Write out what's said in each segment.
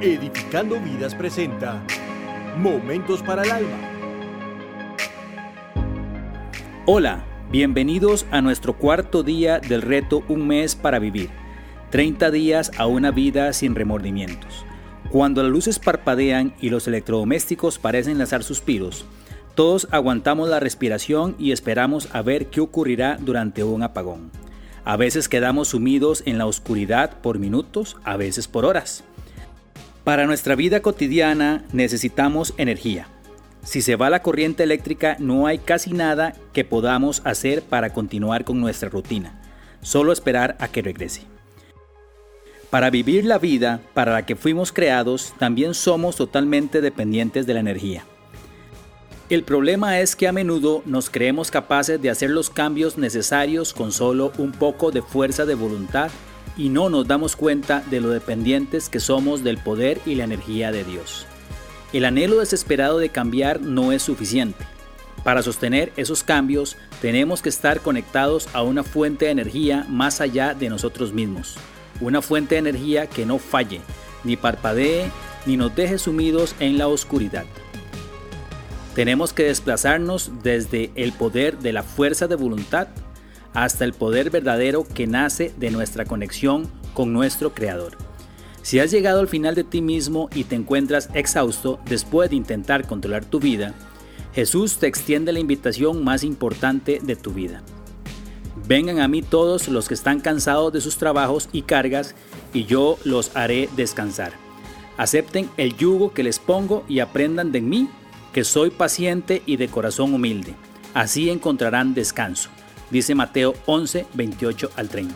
Edificando Vidas presenta Momentos para el Alma. Hola, bienvenidos a nuestro cuarto día del reto Un mes para vivir. 30 días a una vida sin remordimientos. Cuando las luces parpadean y los electrodomésticos parecen lanzar suspiros, todos aguantamos la respiración y esperamos a ver qué ocurrirá durante un apagón. A veces quedamos sumidos en la oscuridad por minutos, a veces por horas. Para nuestra vida cotidiana necesitamos energía. Si se va la corriente eléctrica no hay casi nada que podamos hacer para continuar con nuestra rutina, solo esperar a que regrese. Para vivir la vida para la que fuimos creados también somos totalmente dependientes de la energía. El problema es que a menudo nos creemos capaces de hacer los cambios necesarios con solo un poco de fuerza de voluntad y no nos damos cuenta de lo dependientes que somos del poder y la energía de Dios. El anhelo desesperado de cambiar no es suficiente. Para sostener esos cambios tenemos que estar conectados a una fuente de energía más allá de nosotros mismos. Una fuente de energía que no falle, ni parpadee, ni nos deje sumidos en la oscuridad. Tenemos que desplazarnos desde el poder de la fuerza de voluntad hasta el poder verdadero que nace de nuestra conexión con nuestro Creador. Si has llegado al final de ti mismo y te encuentras exhausto después de intentar controlar tu vida, Jesús te extiende la invitación más importante de tu vida. Vengan a mí todos los que están cansados de sus trabajos y cargas, y yo los haré descansar. Acepten el yugo que les pongo y aprendan de mí, que soy paciente y de corazón humilde. Así encontrarán descanso dice Mateo 11, 28 al 30.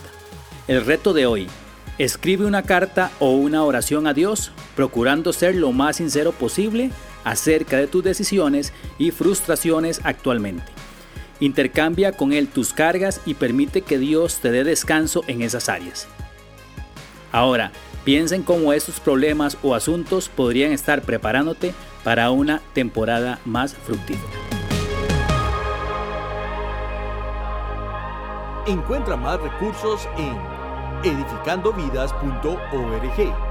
El reto de hoy, escribe una carta o una oración a Dios, procurando ser lo más sincero posible acerca de tus decisiones y frustraciones actualmente. Intercambia con Él tus cargas y permite que Dios te dé descanso en esas áreas. Ahora, piensa en cómo estos problemas o asuntos podrían estar preparándote para una temporada más fructífera. Encuentra más recursos en edificandovidas.org.